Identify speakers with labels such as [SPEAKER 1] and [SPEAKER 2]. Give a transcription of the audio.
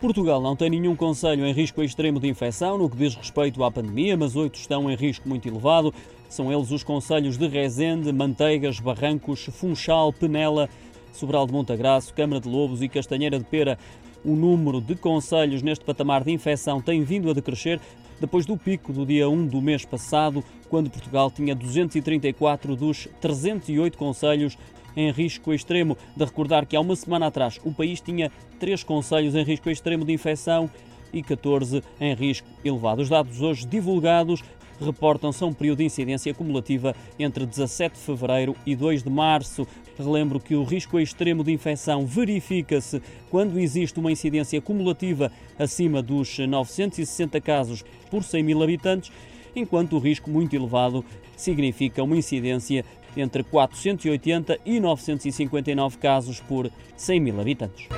[SPEAKER 1] Portugal não tem nenhum conselho em risco extremo de infecção no que diz respeito à pandemia, mas oito estão em risco muito elevado. São eles os conselhos de Rezende, Manteigas, Barrancos, Funchal, Penela, Sobral de Montagraço, Câmara de Lobos e Castanheira de Pera. O número de conselhos neste patamar de infecção tem vindo a decrescer depois do pico do dia 1 do mês passado, quando Portugal tinha 234 dos 308 conselhos em risco extremo. De recordar que há uma semana atrás o país tinha três conselhos em risco extremo de infecção e 14 em risco elevado. Os dados hoje divulgados reportam-se um período de incidência acumulativa entre 17 de fevereiro e 2 de março. Relembro que o risco extremo de infecção verifica-se quando existe uma incidência acumulativa acima dos 960 casos por 100 mil habitantes, enquanto o risco muito elevado significa uma incidência entre 480 e 959 casos por 100 mil habitantes.